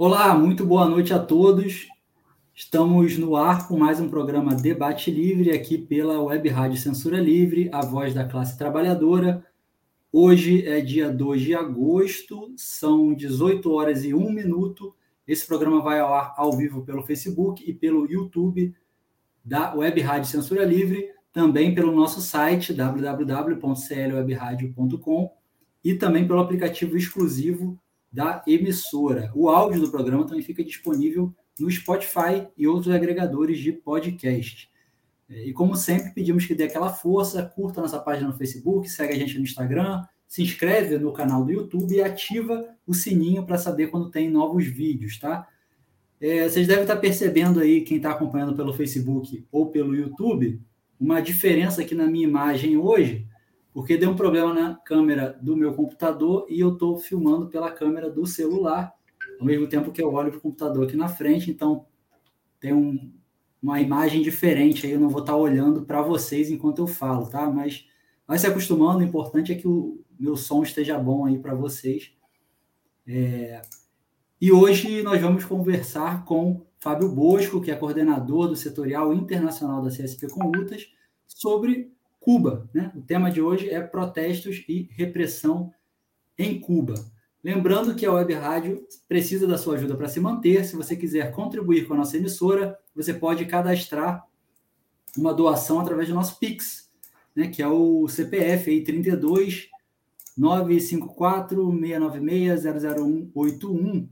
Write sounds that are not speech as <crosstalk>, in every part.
Olá, muito boa noite a todos. Estamos no ar com mais um programa Debate Livre aqui pela Web Rádio Censura Livre, a voz da classe trabalhadora. Hoje é dia 2 de agosto, são 18 horas e 1 minuto. Esse programa vai ao ar ao vivo pelo Facebook e pelo YouTube da Web Rádio Censura Livre, também pelo nosso site www.clwebradio.com e também pelo aplicativo exclusivo da emissora. O áudio do programa também fica disponível no Spotify e outros agregadores de podcast. É, e como sempre, pedimos que dê aquela força, curta nossa página no Facebook, segue a gente no Instagram, se inscreve no canal do YouTube e ativa o sininho para saber quando tem novos vídeos, tá? É, vocês devem estar percebendo aí, quem está acompanhando pelo Facebook ou pelo YouTube, uma diferença aqui na minha imagem hoje, porque deu um problema na câmera do meu computador e eu estou filmando pela câmera do celular, ao mesmo tempo que eu olho para o computador aqui na frente, então tem um, uma imagem diferente aí, eu não vou estar tá olhando para vocês enquanto eu falo, tá? Mas vai se acostumando, o importante é que o meu som esteja bom aí para vocês. É... E hoje nós vamos conversar com Fábio Bosco, que é coordenador do setorial internacional da CSP com Lutas, sobre Cuba. Né? O tema de hoje é protestos e repressão em Cuba. Lembrando que a Web Rádio precisa da sua ajuda para se manter. Se você quiser contribuir com a nossa emissora, você pode cadastrar uma doação através do nosso Pix, né, que é o CPF aí, 32 954 696 00181,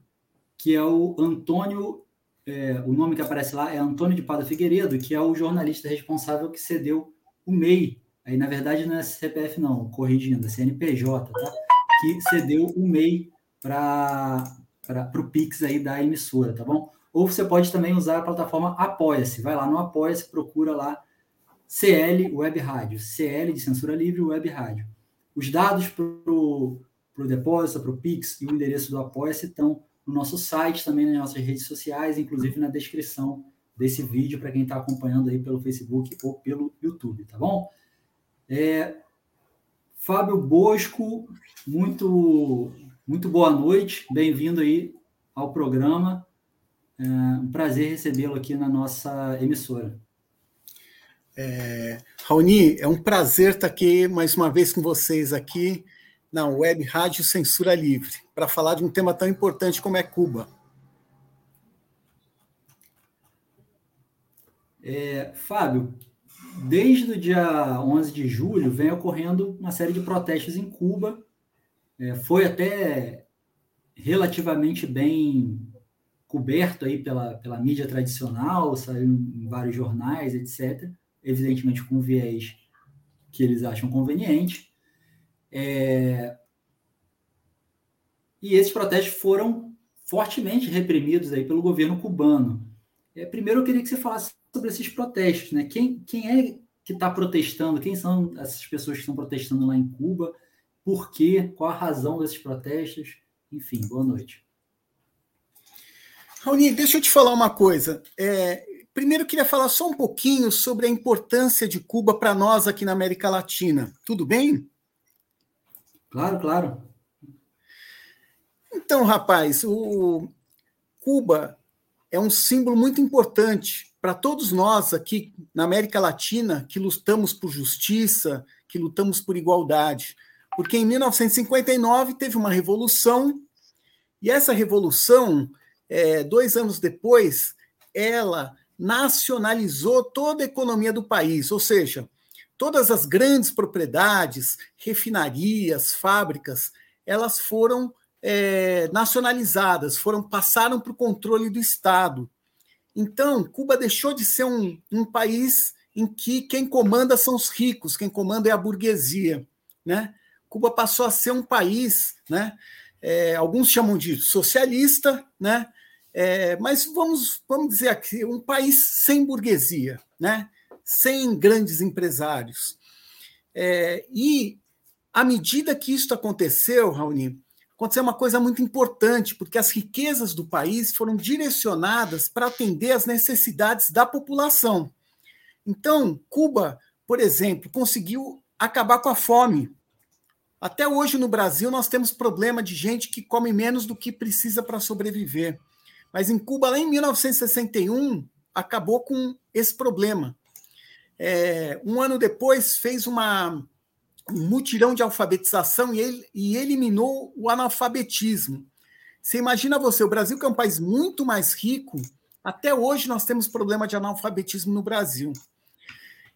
que é o Antônio, é, o nome que aparece lá é Antônio de Pada Figueiredo, que é o jornalista responsável que cedeu o MEI Aí, na verdade, não é CPF, não, corrigindo, é CNPJ, tá? Que cedeu o MEI para o Pix aí da emissora, tá bom? Ou você pode também usar a plataforma Apoia-se. Vai lá no Apoia-se, procura lá CL Web Rádio. CL de Censura Livre Web Rádio. Os dados para o depósito, para o Pix e o endereço do Apoia-se estão no nosso site, também nas nossas redes sociais, inclusive na descrição desse vídeo para quem está acompanhando aí pelo Facebook ou pelo YouTube, tá bom? É, Fábio Bosco, muito, muito boa noite, bem-vindo aí ao programa. É um prazer recebê-lo aqui na nossa emissora. É, Raoni, é um prazer estar aqui mais uma vez com vocês aqui na Web Rádio Censura Livre, para falar de um tema tão importante como é Cuba. É, Fábio, desde o dia 11 de julho, vem ocorrendo uma série de protestos em Cuba. É, foi até relativamente bem coberto aí pela, pela mídia tradicional, saiu em vários jornais, etc. Evidentemente com viés que eles acham conveniente. É... E esses protestos foram fortemente reprimidos aí pelo governo cubano. É, primeiro, eu queria que você falasse sobre esses protestos, né? Quem, quem é que está protestando? Quem são essas pessoas que estão protestando lá em Cuba? Por quê? Qual a razão desses protestos? Enfim, boa noite. Raoni, deixa eu te falar uma coisa. É, primeiro, eu queria falar só um pouquinho sobre a importância de Cuba para nós aqui na América Latina. Tudo bem? Claro, claro. Então, rapaz, o Cuba é um símbolo muito importante para todos nós aqui na América Latina que lutamos por justiça, que lutamos por igualdade. Porque em 1959 teve uma revolução, e essa revolução, é, dois anos depois, ela nacionalizou toda a economia do país, ou seja, todas as grandes propriedades, refinarias, fábricas, elas foram é, nacionalizadas, foram passaram para o controle do Estado. Então, Cuba deixou de ser um, um país em que quem comanda são os ricos, quem comanda é a burguesia. Né? Cuba passou a ser um país, né? É, alguns chamam de socialista, né? É, mas vamos, vamos dizer aqui, um país sem burguesia, né? sem grandes empresários. É, e à medida que isso aconteceu, Raoni, aconteceu uma coisa muito importante, porque as riquezas do país foram direcionadas para atender às necessidades da população. Então, Cuba, por exemplo, conseguiu acabar com a fome. Até hoje no Brasil nós temos problema de gente que come menos do que precisa para sobreviver. Mas em Cuba, lá em 1961, acabou com esse problema. É, um ano depois, fez uma, um mutirão de alfabetização e, ele, e eliminou o analfabetismo. Você imagina você, o Brasil, que é um país muito mais rico, até hoje nós temos problema de analfabetismo no Brasil.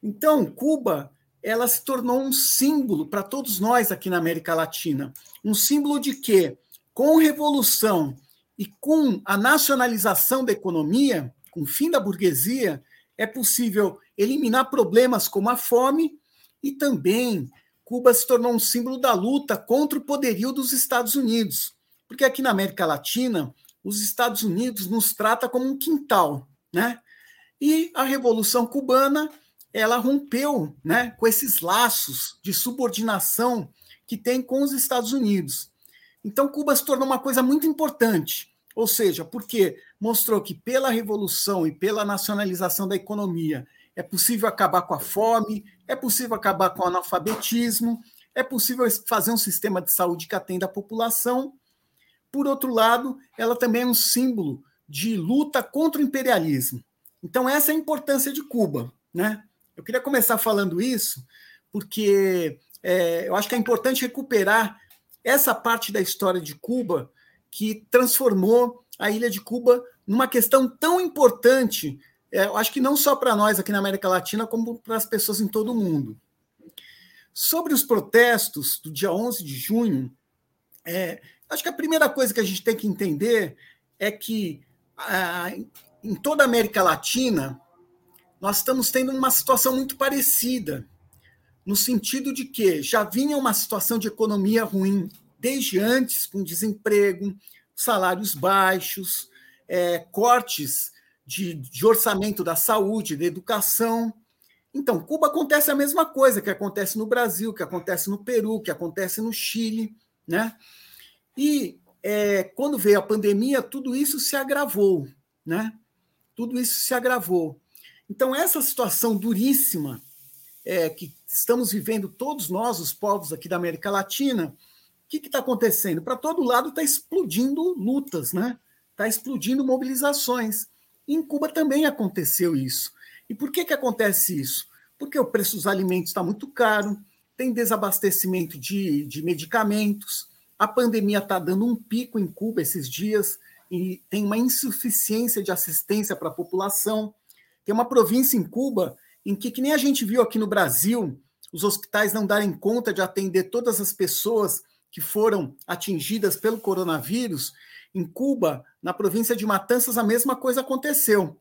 Então, Cuba, ela se tornou um símbolo para todos nós aqui na América Latina. Um símbolo de que, com revolução e com a nacionalização da economia, com o fim da burguesia, é possível eliminar problemas como a fome e também Cuba se tornou um símbolo da luta contra o poderio dos Estados Unidos. Porque aqui na América Latina, os Estados Unidos nos trata como um quintal, né? E a Revolução Cubana, ela rompeu, né, com esses laços de subordinação que tem com os Estados Unidos. Então Cuba se tornou uma coisa muito importante. Ou seja, porque mostrou que pela revolução e pela nacionalização da economia é possível acabar com a fome, é possível acabar com o analfabetismo, é possível fazer um sistema de saúde que atenda a população. Por outro lado, ela também é um símbolo de luta contra o imperialismo. Então, essa é a importância de Cuba. Né? Eu queria começar falando isso, porque é, eu acho que é importante recuperar essa parte da história de Cuba que transformou a ilha de Cuba numa questão tão importante, é, acho que não só para nós aqui na América Latina, como para as pessoas em todo o mundo. Sobre os protestos do dia 11 de junho, é, acho que a primeira coisa que a gente tem que entender é que em toda a América Latina, nós estamos tendo uma situação muito parecida, no sentido de que já vinha uma situação de economia ruim desde antes, com desemprego, salários baixos, é, cortes de, de orçamento da saúde, da educação. Então, Cuba acontece a mesma coisa que acontece no Brasil, que acontece no Peru, que acontece no Chile, né? E é, quando veio a pandemia, tudo isso se agravou, né? Tudo isso se agravou. Então, essa situação duríssima é, que estamos vivendo todos nós, os povos aqui da América Latina, que está acontecendo? Para todo lado está explodindo lutas, né? Está explodindo mobilizações. Em Cuba também aconteceu isso. E por que, que acontece isso? Porque o preço dos alimentos está muito caro, tem desabastecimento de, de medicamentos, a pandemia está dando um pico em Cuba esses dias e tem uma insuficiência de assistência para a população. Tem uma província em Cuba em que, que nem a gente viu aqui no Brasil, os hospitais não darem conta de atender todas as pessoas que foram atingidas pelo coronavírus, em Cuba, na província de Matanças, a mesma coisa aconteceu.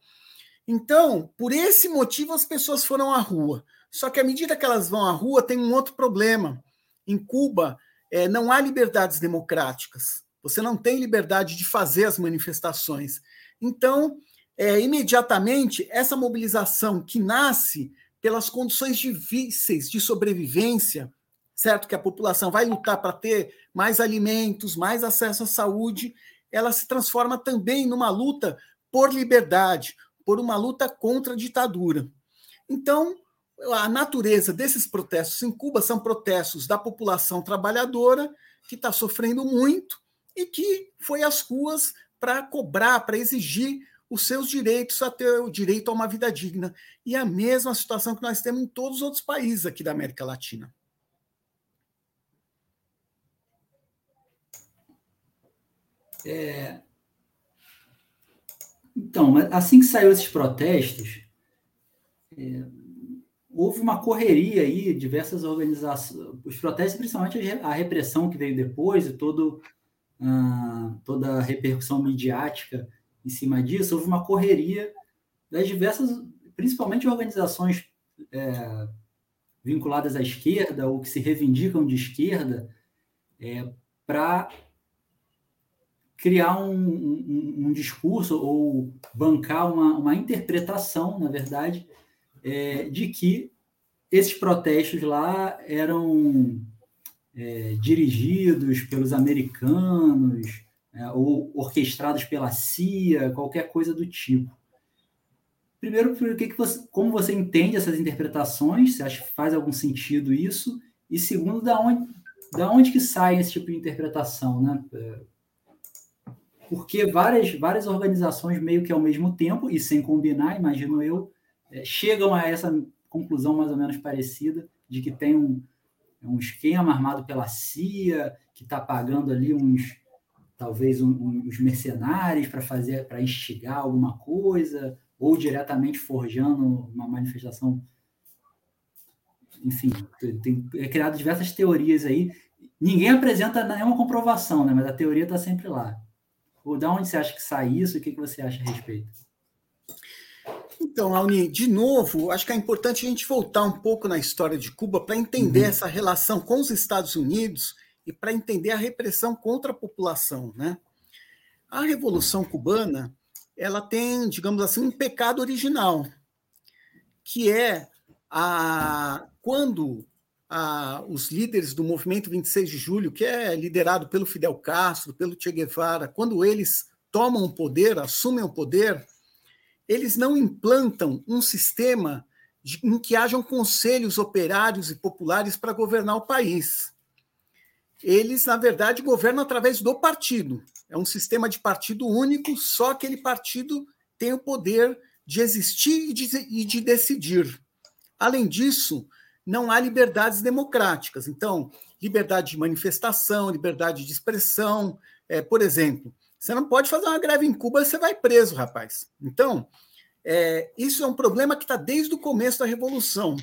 Então, por esse motivo, as pessoas foram à rua. Só que à medida que elas vão à rua, tem um outro problema. Em Cuba, é, não há liberdades democráticas. Você não tem liberdade de fazer as manifestações. Então, é, imediatamente, essa mobilização que nasce pelas condições difíceis de sobrevivência, certo? Que a população vai lutar para ter mais alimentos, mais acesso à saúde, ela se transforma também numa luta por liberdade, por uma luta contra a ditadura. Então, a natureza desses protestos em Cuba são protestos da população trabalhadora que está sofrendo muito e que foi às ruas para cobrar, para exigir os seus direitos a ter o direito a uma vida digna. E a mesma situação que nós temos em todos os outros países aqui da América Latina. É... Então, assim que saiu esses protestos, é... houve uma correria aí, diversas organizações, os protestos, principalmente a repressão que veio depois e todo, uh, toda a repercussão midiática em cima disso, houve uma correria das diversas, principalmente organizações é, vinculadas à esquerda ou que se reivindicam de esquerda, é, para criar um, um, um, discurso ou bancar uma, uma interpretação, na verdade, é, de que esses protestos lá eram é, dirigidos pelos americanos é, ou orquestrados pela CIA, qualquer coisa do tipo. Primeiro, que que você, como você entende essas interpretações? Você acha que faz algum sentido isso? E segundo, da onde, da onde que sai esse tipo de interpretação, né? Porque várias, várias organizações, meio que ao mesmo tempo, e sem combinar, imagino eu, é, chegam a essa conclusão mais ou menos parecida, de que tem um, um esquema armado pela CIA, que está pagando ali uns, talvez, um, uns mercenários para fazer, para instigar alguma coisa, ou diretamente forjando uma manifestação. Enfim, tem, é criado diversas teorias aí. Ninguém apresenta nenhuma comprovação, né? mas a teoria está sempre lá. Ou da onde você acha que sai isso? O que, que você acha a respeito? Então, Alni, de novo, acho que é importante a gente voltar um pouco na história de Cuba para entender uhum. essa relação com os Estados Unidos e para entender a repressão contra a população. Né? A Revolução Cubana ela tem, digamos assim, um pecado original, que é a, quando a, os líderes do movimento 26 de julho, que é liderado pelo Fidel Castro, pelo Che Guevara, quando eles tomam o poder, assumem o poder, eles não implantam um sistema de, em que hajam conselhos operários e populares para governar o país. Eles, na verdade, governam através do partido. É um sistema de partido único, só aquele partido tem o poder de existir e de, e de decidir. Além disso, não há liberdades democráticas. Então, liberdade de manifestação, liberdade de expressão. É, por exemplo, você não pode fazer uma greve em Cuba, você vai preso, rapaz. Então, é, isso é um problema que está desde o começo da Revolução.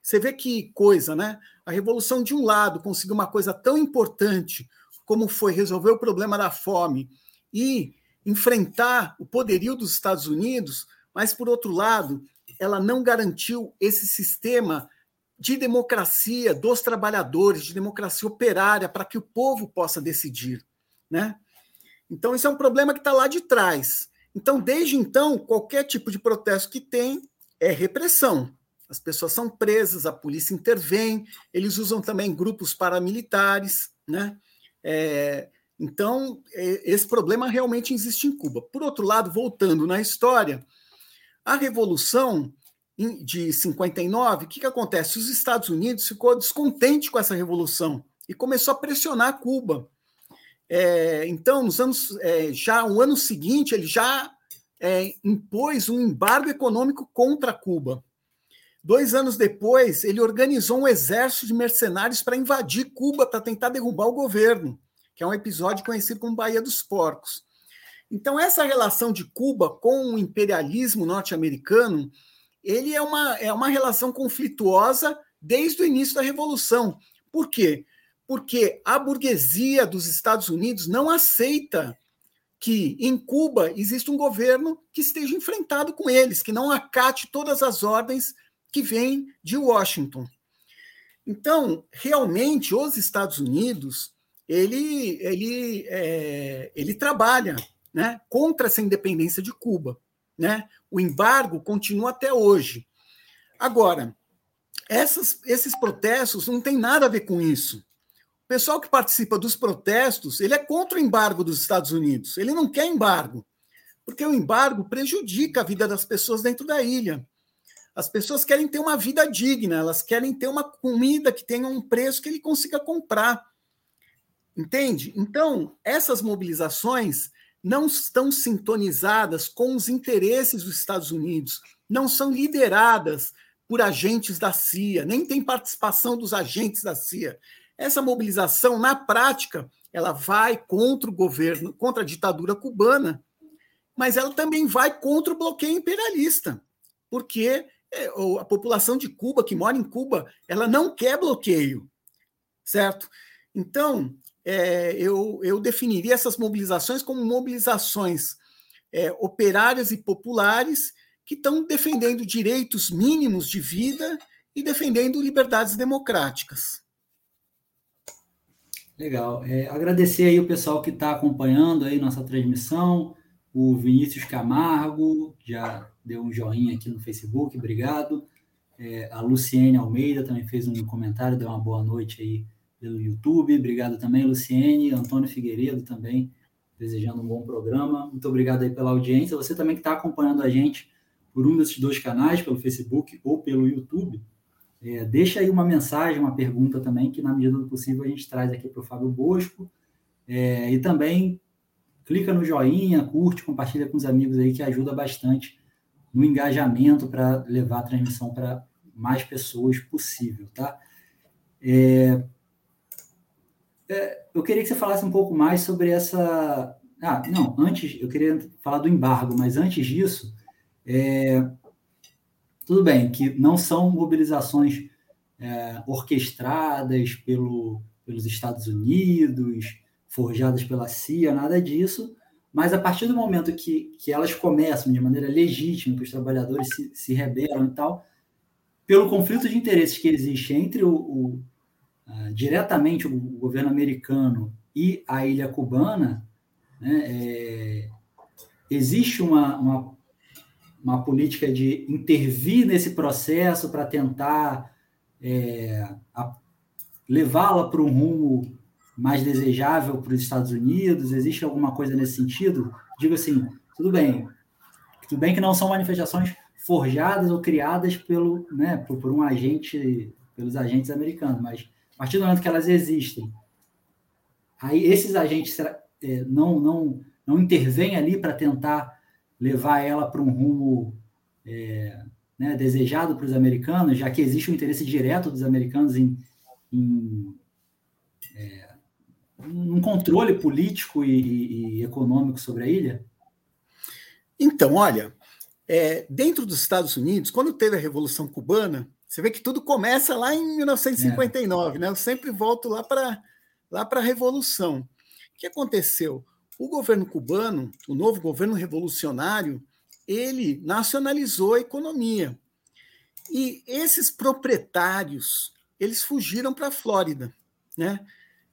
Você vê que coisa, né? A Revolução, de um lado, conseguiu uma coisa tão importante como foi resolver o problema da fome e enfrentar o poderio dos Estados Unidos, mas, por outro lado, ela não garantiu esse sistema de democracia dos trabalhadores, de democracia operária, para que o povo possa decidir. Né? Então, isso é um problema que está lá de trás. Então, desde então, qualquer tipo de protesto que tem é repressão. As pessoas são presas, a polícia intervém, eles usam também grupos paramilitares. Né? É, então, é, esse problema realmente existe em Cuba. Por outro lado, voltando na história, a Revolução de 59, o que, que acontece? Os Estados Unidos ficou descontente com essa revolução e começou a pressionar Cuba. É, então, nos anos, é, já no ano seguinte, ele já é, impôs um embargo econômico contra Cuba. Dois anos depois, ele organizou um exército de mercenários para invadir Cuba para tentar derrubar o governo, que é um episódio conhecido como Baía dos Porcos. Então, essa relação de Cuba com o imperialismo norte-americano ele é uma, é uma relação conflituosa desde o início da Revolução. Por quê? Porque a burguesia dos Estados Unidos não aceita que em Cuba exista um governo que esteja enfrentado com eles, que não acate todas as ordens que vêm de Washington. Então, realmente, os Estados Unidos ele, ele, é, ele trabalha né, contra essa independência de Cuba. Né? O embargo continua até hoje. Agora, essas, esses protestos não tem nada a ver com isso. O pessoal que participa dos protestos, ele é contra o embargo dos Estados Unidos. Ele não quer embargo, porque o embargo prejudica a vida das pessoas dentro da ilha. As pessoas querem ter uma vida digna, elas querem ter uma comida que tenha um preço que ele consiga comprar. Entende? Então, essas mobilizações não estão sintonizadas com os interesses dos Estados Unidos, não são lideradas por agentes da CIA, nem tem participação dos agentes da CIA. Essa mobilização, na prática, ela vai contra o governo, contra a ditadura cubana, mas ela também vai contra o bloqueio imperialista, porque é, a população de Cuba, que mora em Cuba, ela não quer bloqueio, certo? Então, é, eu, eu definiria essas mobilizações como mobilizações é, operárias e populares que estão defendendo direitos mínimos de vida e defendendo liberdades democráticas. Legal. É, agradecer aí o pessoal que está acompanhando aí nossa transmissão, o Vinícius Camargo, já deu um joinha aqui no Facebook, obrigado. É, a Luciene Almeida também fez um comentário, deu uma boa noite aí pelo YouTube. Obrigado também, Luciene. Antônio Figueiredo também, desejando um bom programa. Muito obrigado aí pela audiência. Você também que está acompanhando a gente por um desses dois canais, pelo Facebook ou pelo YouTube, é, deixa aí uma mensagem, uma pergunta também, que na medida do possível a gente traz aqui para o Fábio Bosco. É, e também clica no joinha, curte, compartilha com os amigos aí, que ajuda bastante no engajamento para levar a transmissão para mais pessoas possível, tá? É, eu queria que você falasse um pouco mais sobre essa. Ah, não, antes, eu queria falar do embargo, mas antes disso, é, tudo bem que não são mobilizações é, orquestradas pelo, pelos Estados Unidos, forjadas pela CIA, nada disso, mas a partir do momento que, que elas começam de maneira legítima, que os trabalhadores se, se rebelam e tal, pelo conflito de interesses que existe entre o, o uh, diretamente o governo americano e a ilha cubana, né, é, existe uma, uma uma política de intervir nesse processo para tentar é, levá-la para um rumo mais desejável para os Estados Unidos? Existe alguma coisa nesse sentido? Digo assim, tudo bem, tudo bem que não são manifestações forjadas ou criadas pelo, né, por, por um agente, pelos agentes americanos, mas partir do momento que elas existem, aí esses agentes é, não, não, não intervêm ali para tentar levar ela para um rumo é, né, desejado para os americanos, já que existe um interesse direto dos americanos em, em é, um controle político e, e, econômico sobre a ilha? Então, olha, é, dentro dos Estados Unidos, quando teve a Revolução Cubana, você vê que tudo começa lá em 1959, é. né? Eu sempre volto lá para lá para a Revolução. O que aconteceu? O governo cubano, o novo governo revolucionário, ele nacionalizou a economia. E esses proprietários, eles fugiram para a Flórida, né?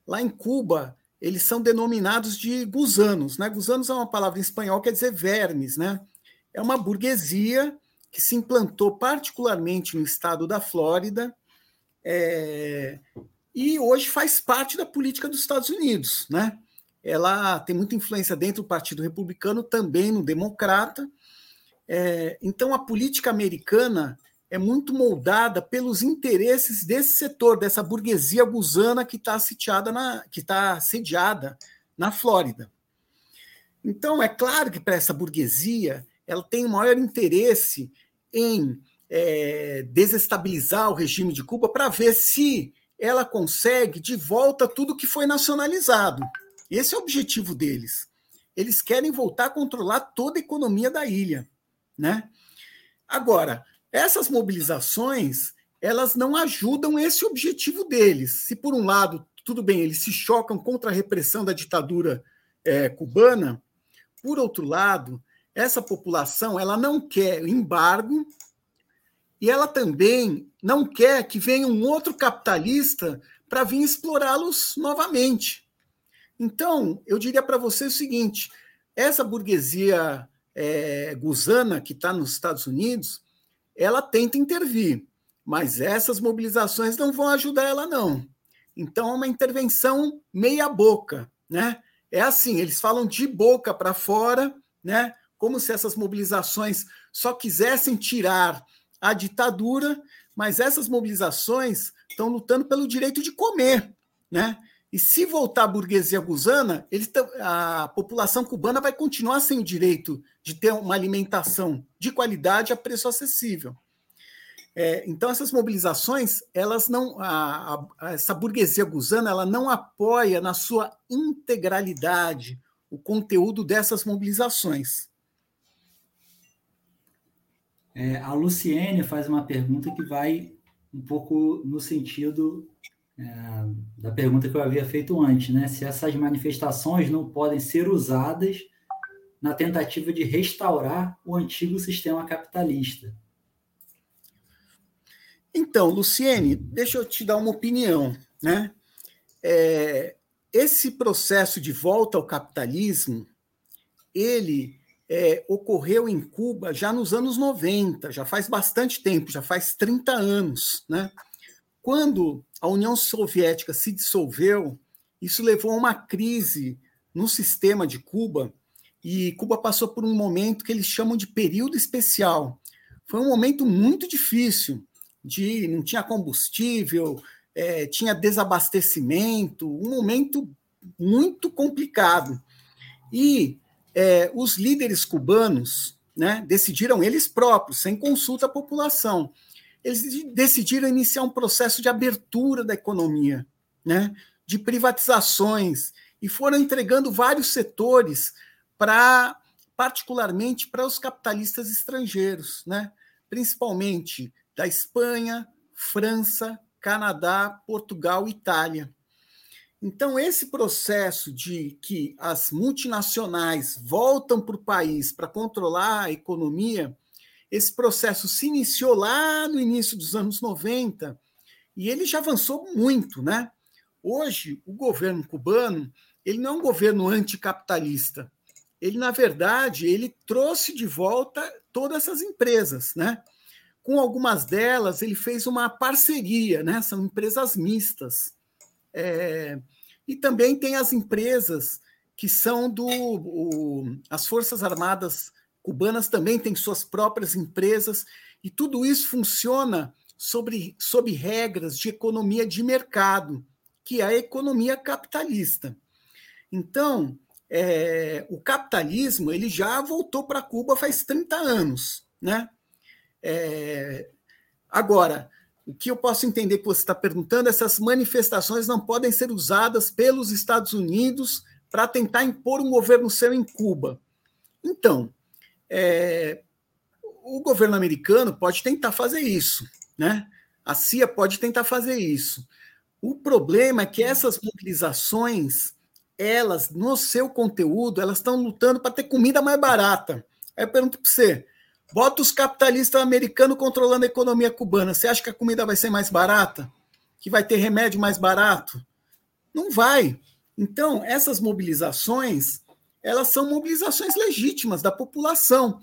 Lá em Cuba, eles são denominados de gusanos, né? Gusanos é uma palavra em espanhol quer dizer vermes, né? É uma burguesia que se implantou particularmente no estado da Flórida é, e hoje faz parte da política dos Estados Unidos, né? ela tem muita influência dentro do Partido Republicano, também no Democrata. É, então, a política americana é muito moldada pelos interesses desse setor, dessa burguesia gusana que está sitiada na, que está sediada na Flórida. Então, é claro que para essa burguesia ela tem o maior interesse em é, desestabilizar o regime de Cuba para ver se ela consegue de volta tudo que foi nacionalizado. Esse é o objetivo deles. Eles querem voltar a controlar toda a economia da ilha, né? Agora, essas mobilizações, elas não ajudam esse objetivo deles. Se por um lado, tudo bem, eles se chocam contra a repressão da ditadura é, cubana, por outro lado, essa população ela não quer embargo e ela também não quer que venha um outro capitalista para vir explorá-los novamente. Então, eu diria para você o seguinte: essa burguesia é, gusana que está nos Estados Unidos, ela tenta intervir, mas essas mobilizações não vão ajudar ela, não. Então, é uma intervenção meia-boca, né? É assim, eles falam de boca para fora, né? Como se essas mobilizações só quisessem tirar a ditadura, mas essas mobilizações estão lutando pelo direito de comer, né? E se voltar à burguesia gusana, ele, a população cubana vai continuar sem o direito de ter uma alimentação de qualidade a preço acessível. É, então essas mobilizações, elas não, a, a, essa burguesia gusana, ela não apoia na sua integralidade o conteúdo dessas mobilizações. É, a Luciene faz uma pergunta que vai um pouco no sentido é, da pergunta que eu havia feito antes, né? Se essas manifestações não podem ser usadas na tentativa de restaurar o antigo sistema capitalista. Então, Luciene, deixa eu te dar uma opinião, né? É, esse processo de volta ao capitalismo, ele é, ocorreu em Cuba já nos anos 90, já faz bastante tempo, já faz 30 anos. Né? Quando a União Soviética se dissolveu, isso levou a uma crise no sistema de Cuba, e Cuba passou por um momento que eles chamam de período especial. Foi um momento muito difícil, de não tinha combustível, é, tinha desabastecimento, um momento muito complicado. E é, os líderes cubanos né, decidiram eles próprios, sem consulta à população, eles decidiram iniciar um processo de abertura da economia, né, de privatizações, e foram entregando vários setores para, particularmente para os capitalistas estrangeiros, né, principalmente da Espanha, França, Canadá, Portugal e Itália. Então, esse processo de que as multinacionais voltam para o país para controlar a economia, esse processo se iniciou lá no início dos anos 90 e ele já avançou muito, né? Hoje, o governo cubano, ele não é um governo anticapitalista. Ele, na verdade, ele trouxe de volta todas essas empresas, né? Com algumas delas, ele fez uma parceria, né? São empresas mistas. É, e também tem as empresas que são do. O, as Forças Armadas cubanas também têm suas próprias empresas, e tudo isso funciona sobre, sob regras de economia de mercado, que é a economia capitalista. Então, é, o capitalismo ele já voltou para Cuba faz 30 anos. Né? É, agora, o que eu posso entender que você está perguntando, essas manifestações não podem ser usadas pelos Estados Unidos para tentar impor um governo seu em Cuba. Então, é, o governo americano pode tentar fazer isso, né? A CIA pode tentar fazer isso. O problema é que essas mobilizações, elas, no seu conteúdo, elas estão lutando para ter comida mais barata. Aí eu pergunto para você, Bota os capitalistas americanos controlando a economia cubana. Você acha que a comida vai ser mais barata? Que vai ter remédio mais barato? Não vai. Então, essas mobilizações, elas são mobilizações legítimas da população.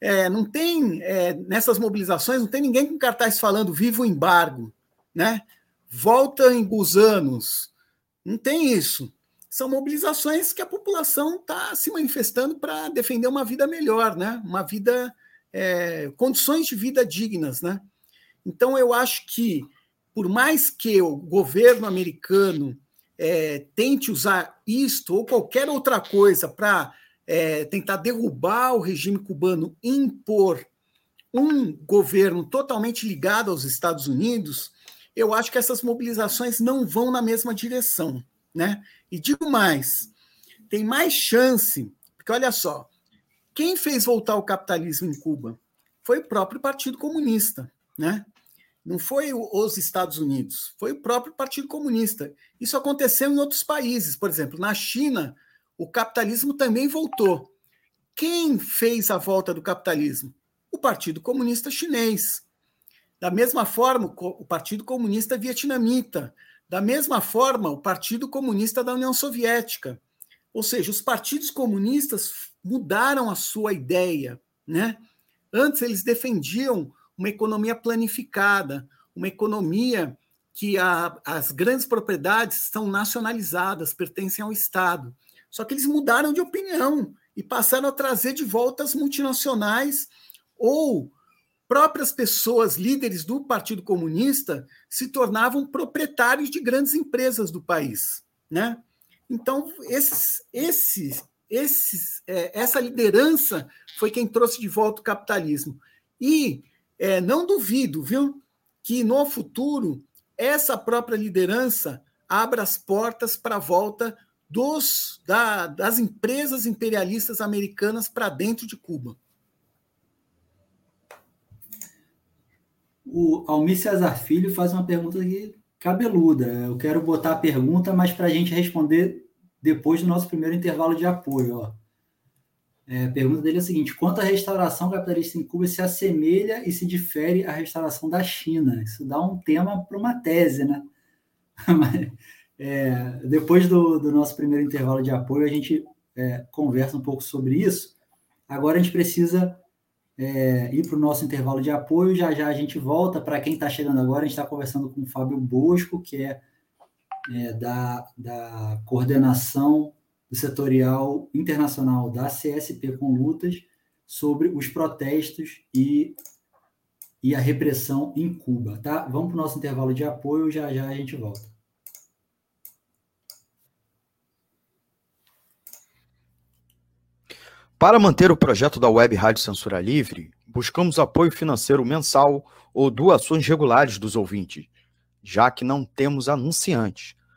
É, não tem, é, nessas mobilizações, não tem ninguém com cartaz falando viva o embargo, né? Volta em gusanos. Não tem isso. São mobilizações que a população está se manifestando para defender uma vida melhor, né? Uma vida é, condições de vida dignas, né? Então eu acho que por mais que o governo americano é, tente usar isto ou qualquer outra coisa para é, tentar derrubar o regime cubano, impor um governo totalmente ligado aos Estados Unidos, eu acho que essas mobilizações não vão na mesma direção, né? E digo mais, tem mais chance, porque olha só, quem fez voltar o capitalismo em Cuba? Foi o próprio Partido Comunista, né? Não foi os Estados Unidos, foi o próprio Partido Comunista. Isso aconteceu em outros países, por exemplo, na China, o capitalismo também voltou. Quem fez a volta do capitalismo? O Partido Comunista Chinês. Da mesma forma, o Partido Comunista Vietnamita. Da mesma forma, o Partido Comunista da União Soviética. Ou seja, os partidos comunistas mudaram a sua ideia, né? Antes eles defendiam uma economia planificada, uma economia que a, as grandes propriedades são nacionalizadas, pertencem ao Estado. Só que eles mudaram de opinião e passaram a trazer de volta as multinacionais ou próprias pessoas, líderes do Partido Comunista, se tornavam proprietários de grandes empresas do país. Né? Então, esses, esses esses, é, essa liderança foi quem trouxe de volta o capitalismo. E é, não duvido, viu, que no futuro essa própria liderança abra as portas para a volta dos, da, das empresas imperialistas americanas para dentro de Cuba. O Almir Cesar Filho faz uma pergunta aqui cabeluda. Eu quero botar a pergunta, mas para a gente responder depois do nosso primeiro intervalo de apoio. Ó. É, a pergunta dele é a seguinte: quanto a restauração capitalista em Cuba se assemelha e se difere à restauração da China? Isso dá um tema para uma tese, né? <laughs> É, depois do, do, nosso primeiro intervalo de apoio, a gente é, conversa um pouco sobre isso. Agora a gente precisa é, ir para o nosso intervalo de apoio. Já já a gente volta. Para quem está chegando agora, a gente está conversando com o Fábio Bosco, que é, é da, da coordenação setorial internacional da CSP com lutas sobre os protestos e, e a repressão em Cuba. Tá? Vamos para o nosso intervalo de apoio. Já já a gente volta. Para manter o projeto da Web Rádio Censura Livre, buscamos apoio financeiro mensal ou doações regulares dos ouvintes, já que não temos anunciantes,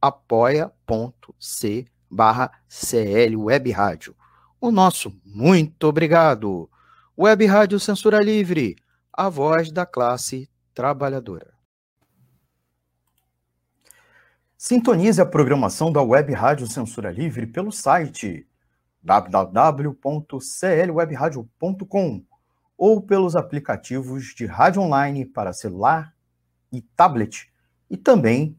apoia.c barra CL Web Rádio. O nosso muito obrigado. Web Rádio Censura Livre, a voz da classe trabalhadora. Sintonize a programação da Web Rádio Censura Livre pelo site www.clwebradio.com ou pelos aplicativos de rádio online para celular e tablet e também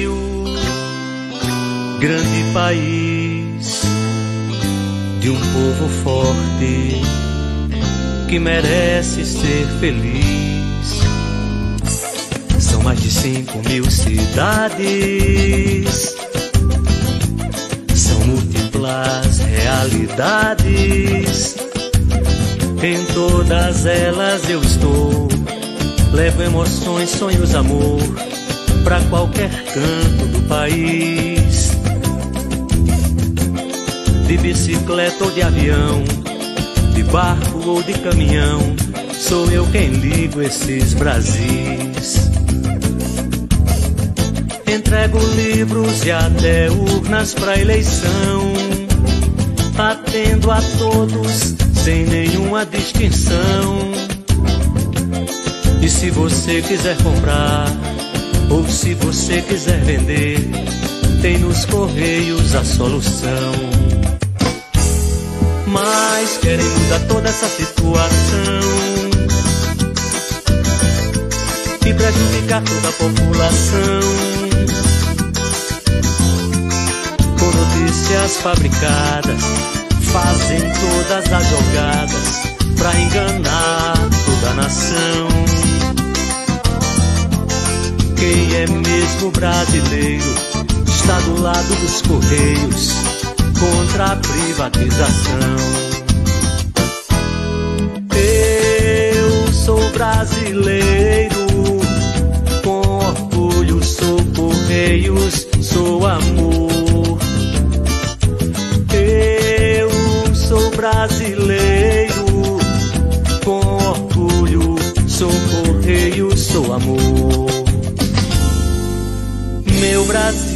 grande país de um povo forte que merece ser feliz. São mais de cinco mil cidades múltiplas realidades. Em todas elas eu estou. Levo emoções, sonhos, amor para qualquer canto do país. De bicicleta ou de avião, de barco ou de caminhão, sou eu quem ligo esses Brasis. Entrego livros e até urnas para eleição, atendo a todos sem nenhuma distinção. E se você quiser comprar, ou se você quiser vender, tem nos correios a solução. Mas querem mudar toda essa situação. E prejudicar toda a população. Notícias fabricadas fazem todas as jogadas pra enganar toda a nação. Quem é mesmo brasileiro está do lado dos correios contra a privatização. Eu sou brasileiro, com orgulho sou correios, sou amor. brasileiro, com orgulho, sou correio, sou amor. Meu Brasil.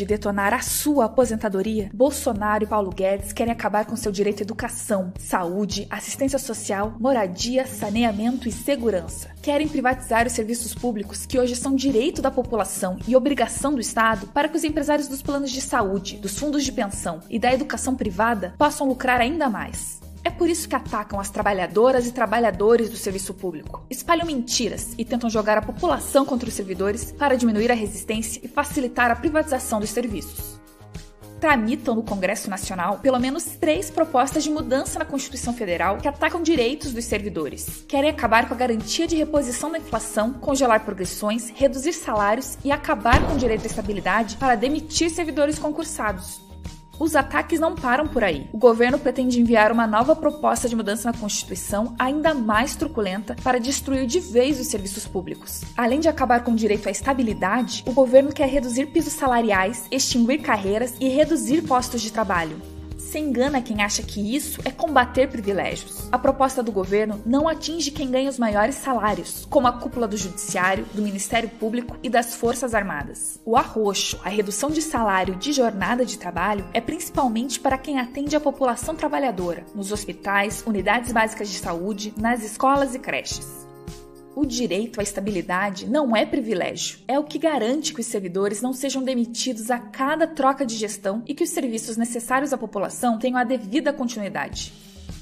De detonar a sua aposentadoria, Bolsonaro e Paulo Guedes querem acabar com seu direito à educação, saúde, assistência social, moradia, saneamento e segurança. Querem privatizar os serviços públicos que hoje são direito da população e obrigação do Estado para que os empresários dos planos de saúde, dos fundos de pensão e da educação privada possam lucrar ainda mais. É por isso que atacam as trabalhadoras e trabalhadores do serviço público, espalham mentiras e tentam jogar a população contra os servidores para diminuir a resistência e facilitar a privatização dos serviços. Tramitam no Congresso Nacional pelo menos três propostas de mudança na Constituição Federal que atacam direitos dos servidores. Querem acabar com a garantia de reposição da inflação, congelar progressões, reduzir salários e acabar com o direito à estabilidade para demitir servidores concursados. Os ataques não param por aí. O governo pretende enviar uma nova proposta de mudança na Constituição ainda mais truculenta para destruir de vez os serviços públicos. Além de acabar com o direito à estabilidade, o governo quer reduzir pisos salariais, extinguir carreiras e reduzir postos de trabalho. Se engana quem acha que isso é combater privilégios. A proposta do governo não atinge quem ganha os maiores salários, como a cúpula do Judiciário, do Ministério Público e das Forças Armadas. O arroxo, a redução de salário de jornada de trabalho, é principalmente para quem atende a população trabalhadora, nos hospitais, unidades básicas de saúde, nas escolas e creches. O direito à estabilidade não é privilégio, é o que garante que os servidores não sejam demitidos a cada troca de gestão e que os serviços necessários à população tenham a devida continuidade.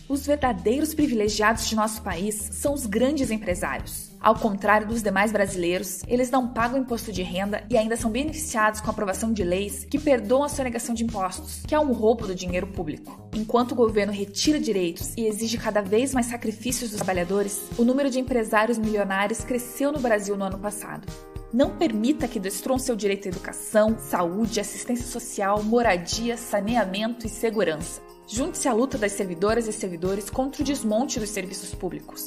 Os verdadeiros privilegiados de nosso país são os grandes empresários. Ao contrário dos demais brasileiros, eles não pagam imposto de renda e ainda são beneficiados com a aprovação de leis que perdoam a sonegação de impostos, que é um roubo do dinheiro público. Enquanto o governo retira direitos e exige cada vez mais sacrifícios dos trabalhadores, o número de empresários milionários cresceu no Brasil no ano passado. Não permita que destruam seu direito à educação, saúde, assistência social, moradia, saneamento e segurança. Junte-se à luta das servidoras e servidores contra o desmonte dos serviços públicos.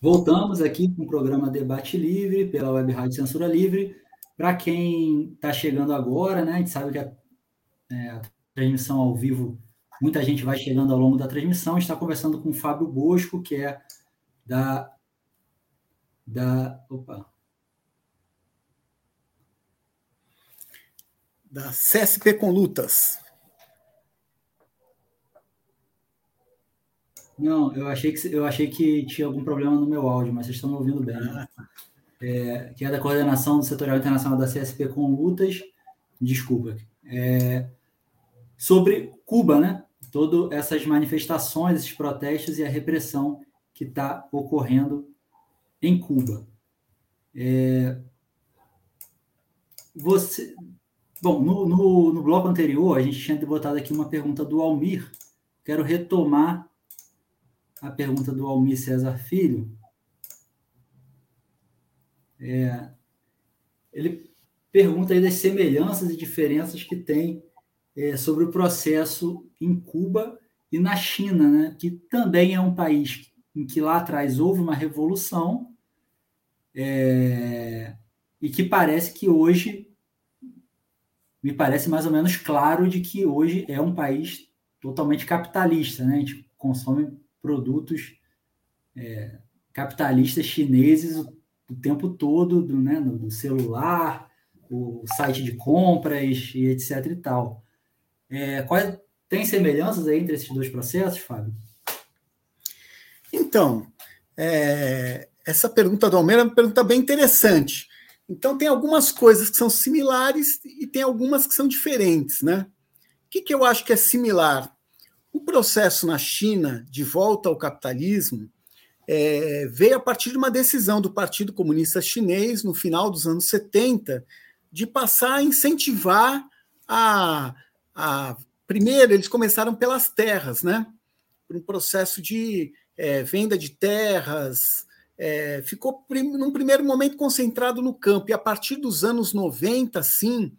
Voltamos aqui com o programa Debate Livre, pela Web Rádio Censura Livre. Para quem está chegando agora, né, a gente sabe que a, é, a, transmissão ao vivo, muita gente vai chegando ao longo da transmissão. está conversando com o Fábio Bosco, que é da. da opa. Da CSP com Lutas. Não, eu achei que eu achei que tinha algum problema no meu áudio, mas vocês estão me ouvindo bem. Né? É, que é da coordenação do setorial internacional da CSP com lutas. Desculpa. É, sobre Cuba, né? Todas essas manifestações, esses protestos e a repressão que está ocorrendo em Cuba. É, você, bom, no, no, no bloco anterior a gente tinha botado aqui uma pergunta do Almir. Quero retomar a pergunta do Almir César Filho. É, ele pergunta aí das semelhanças e diferenças que tem é, sobre o processo em Cuba e na China, né, que também é um país em que lá atrás houve uma revolução é, e que parece que hoje me parece mais ou menos claro de que hoje é um país totalmente capitalista, né? A gente consome produtos é, capitalistas chineses o, o, tempo todo, do, né, do celular, o site de compras e etc e tal. É, qual, tem semelhanças aí entre esses dois processos, Fábio? Então, é, essa pergunta do Almeida é uma pergunta bem interessante. Então, tem algumas coisas que são similares e tem algumas que são diferentes, né? O que, que eu acho que é similar? O processo na China de volta ao capitalismo é, veio a partir de uma decisão do Partido Comunista Chinês, no final dos anos 70, de passar a incentivar a. a primeiro, eles começaram pelas terras, né? Um processo de é, venda de terras, é, ficou num primeiro momento concentrado no campo, e a partir dos anos 90, sim,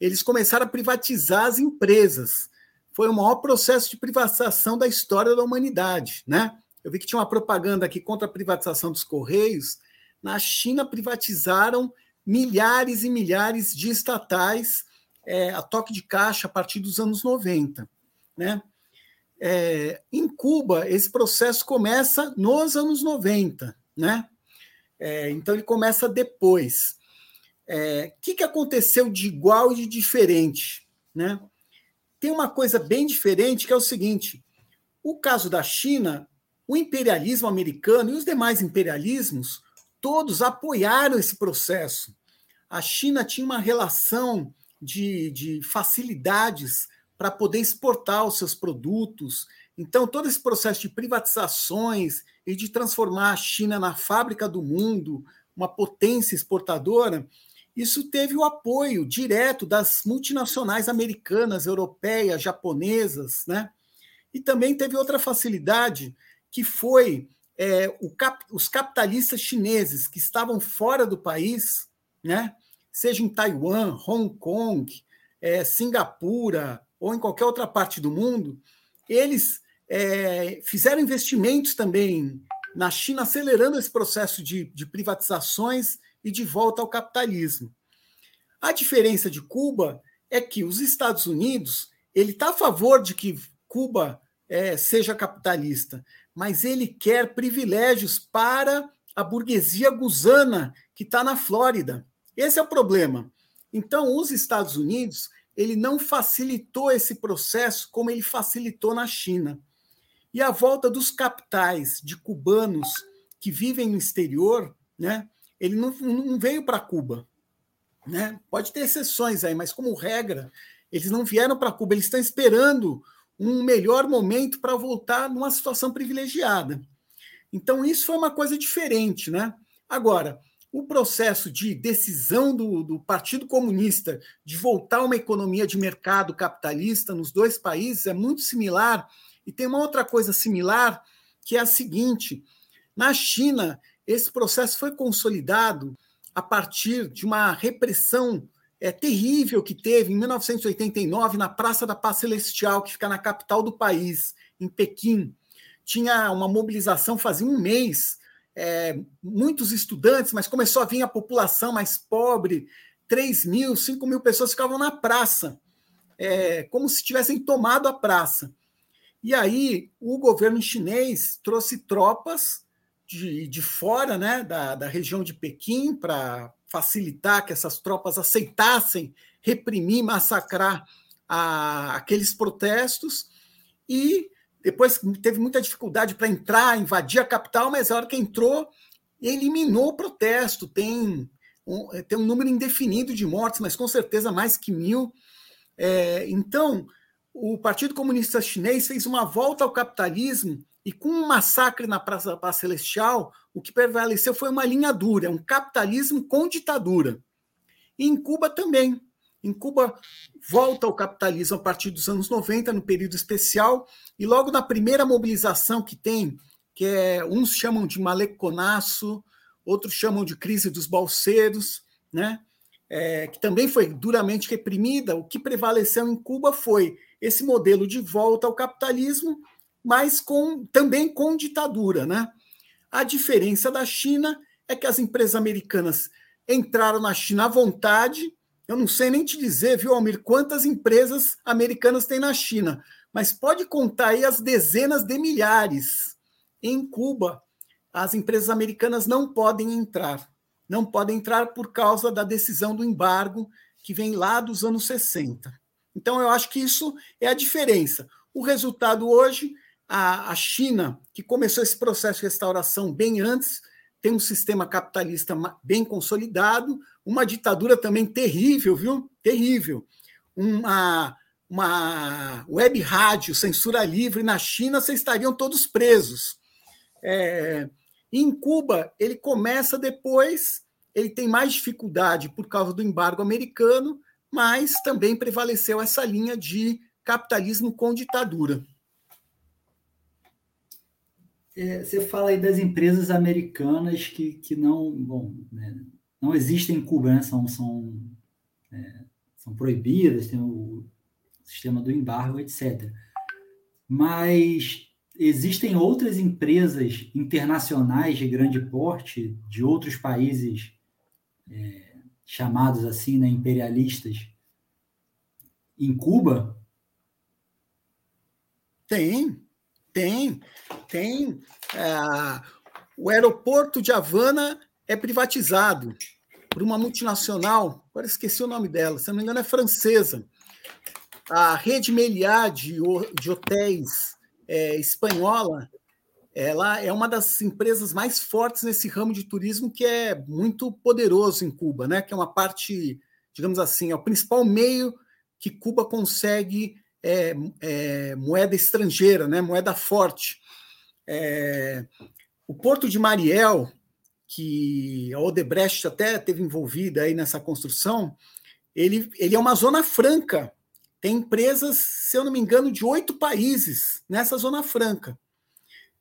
eles começaram a privatizar as empresas. Foi o maior processo de privatização da história da humanidade. Né? Eu vi que tinha uma propaganda aqui contra a privatização dos Correios. Na China, privatizaram milhares e milhares de estatais é, a toque de caixa a partir dos anos 90. Né? É, em Cuba, esse processo começa nos anos 90. Né? É, então, ele começa depois. O é, que, que aconteceu de igual e de diferente? Né? Tem uma coisa bem diferente que é o seguinte: o caso da China, o imperialismo americano e os demais imperialismos todos apoiaram esse processo. A China tinha uma relação de, de facilidades para poder exportar os seus produtos. Então, todo esse processo de privatizações e de transformar a China na fábrica do mundo, uma potência exportadora, isso teve o apoio direto das multinacionais americanas, europeias, japonesas, né? E também teve outra facilidade, que foi é, cap, os capitalistas chineses que estavam fora do país, né? seja em Taiwan, Hong Kong, é, Singapura ou em qualquer outra parte do mundo, eles é, fizeram investimentos também na China, acelerando esse processo de, de privatizações e de volta ao capitalismo. A diferença de Cuba é que os Estados Unidos ele está a favor de que Cuba é, seja capitalista, mas ele quer privilégios para a burguesia gusana que está na Flórida. Esse é o problema. Então, os Estados Unidos ele não facilitou esse processo como ele facilitou na China. E a volta dos capitais de cubanos que vivem no exterior, né, ele não, não veio para Cuba. Né? Pode ter exceções aí, mas como regra, eles não vieram para Cuba, eles estão esperando um melhor momento para voltar numa situação privilegiada. Então, isso foi uma coisa diferente. Né? Agora, o processo de decisão do, do, Partido Comunista de voltar uma economia de mercado capitalista nos dois países é muito similar. E tem uma outra coisa similar, que é a seguinte: na China, esse processo foi consolidado a partir de uma repressão é, terrível que teve em 1989 na Praça da Paz Celestial, que fica na capital do país, em Pequim. Tinha uma mobilização fazia um mês, é, muitos estudantes, mas começou a vir a população mais pobre, 3 mil, 5 mil pessoas ficavam na praça, é, como se tivessem tomado a praça. E aí o governo chinês trouxe tropas de, de fora né, da, da região de Pequim para facilitar que essas tropas aceitassem reprimir, massacrar a, aqueles protestos e depois teve muita dificuldade para entrar, invadir a capital, mas a hora que entrou, eliminou o protesto. Tem um, tem um número indefinido de mortes, mas com certeza mais que mil. É, então, o Partido Comunista Chinês fez uma volta ao capitalismo e com um massacre na Praça Celestial, o que prevaleceu foi uma linha dura, um capitalismo com ditadura. E em Cuba também. Em Cuba, volta ao capitalismo a partir dos anos 90, no período especial, e logo na primeira mobilização que tem, que é uns chamam de maleconaço, outros chamam de crise dos balseiros, né? É, que também foi duramente reprimida, o que prevaleceu em Cuba foi esse modelo de volta ao capitalismo mas com, também com ditadura. Né? A diferença da China é que as empresas americanas entraram na China à vontade. Eu não sei nem te dizer, viu, Almir, quantas empresas americanas tem na China, mas pode contar aí as dezenas de milhares. Em Cuba, as empresas americanas não podem entrar. Não podem entrar por causa da decisão do embargo que vem lá dos anos 60. Então, eu acho que isso é a diferença. O resultado hoje a, a China, que começou esse processo de restauração bem antes, tem um sistema capitalista bem consolidado, uma ditadura também terrível, viu? Terrível. Uma, uma web rádio, censura livre na China, vocês estariam todos presos. É, em Cuba, ele começa depois, ele tem mais dificuldade por causa do embargo americano, mas também prevaleceu essa linha de capitalismo com ditadura. É, você fala aí das empresas americanas que, que não, bom, né, não existem em Cuba, né? são, são, é, são proibidas, tem o sistema do embargo, etc. Mas existem outras empresas internacionais de grande porte, de outros países é, chamados assim, né, imperialistas, em Cuba? Tem, tem, tem. É, o aeroporto de Havana é privatizado por uma multinacional, agora esqueci o nome dela, se não me engano é francesa. A rede Meliá de, de hotéis é, espanhola, ela é uma das empresas mais fortes nesse ramo de turismo que é muito poderoso em Cuba, né? Que é uma parte, digamos assim, é o principal meio que Cuba consegue é, é, moeda estrangeira, né? Moeda forte. É, o Porto de Mariel, que a Odebrecht até teve envolvida aí nessa construção, ele, ele é uma zona franca tem empresas, se eu não me engano, de oito países nessa Zona Franca.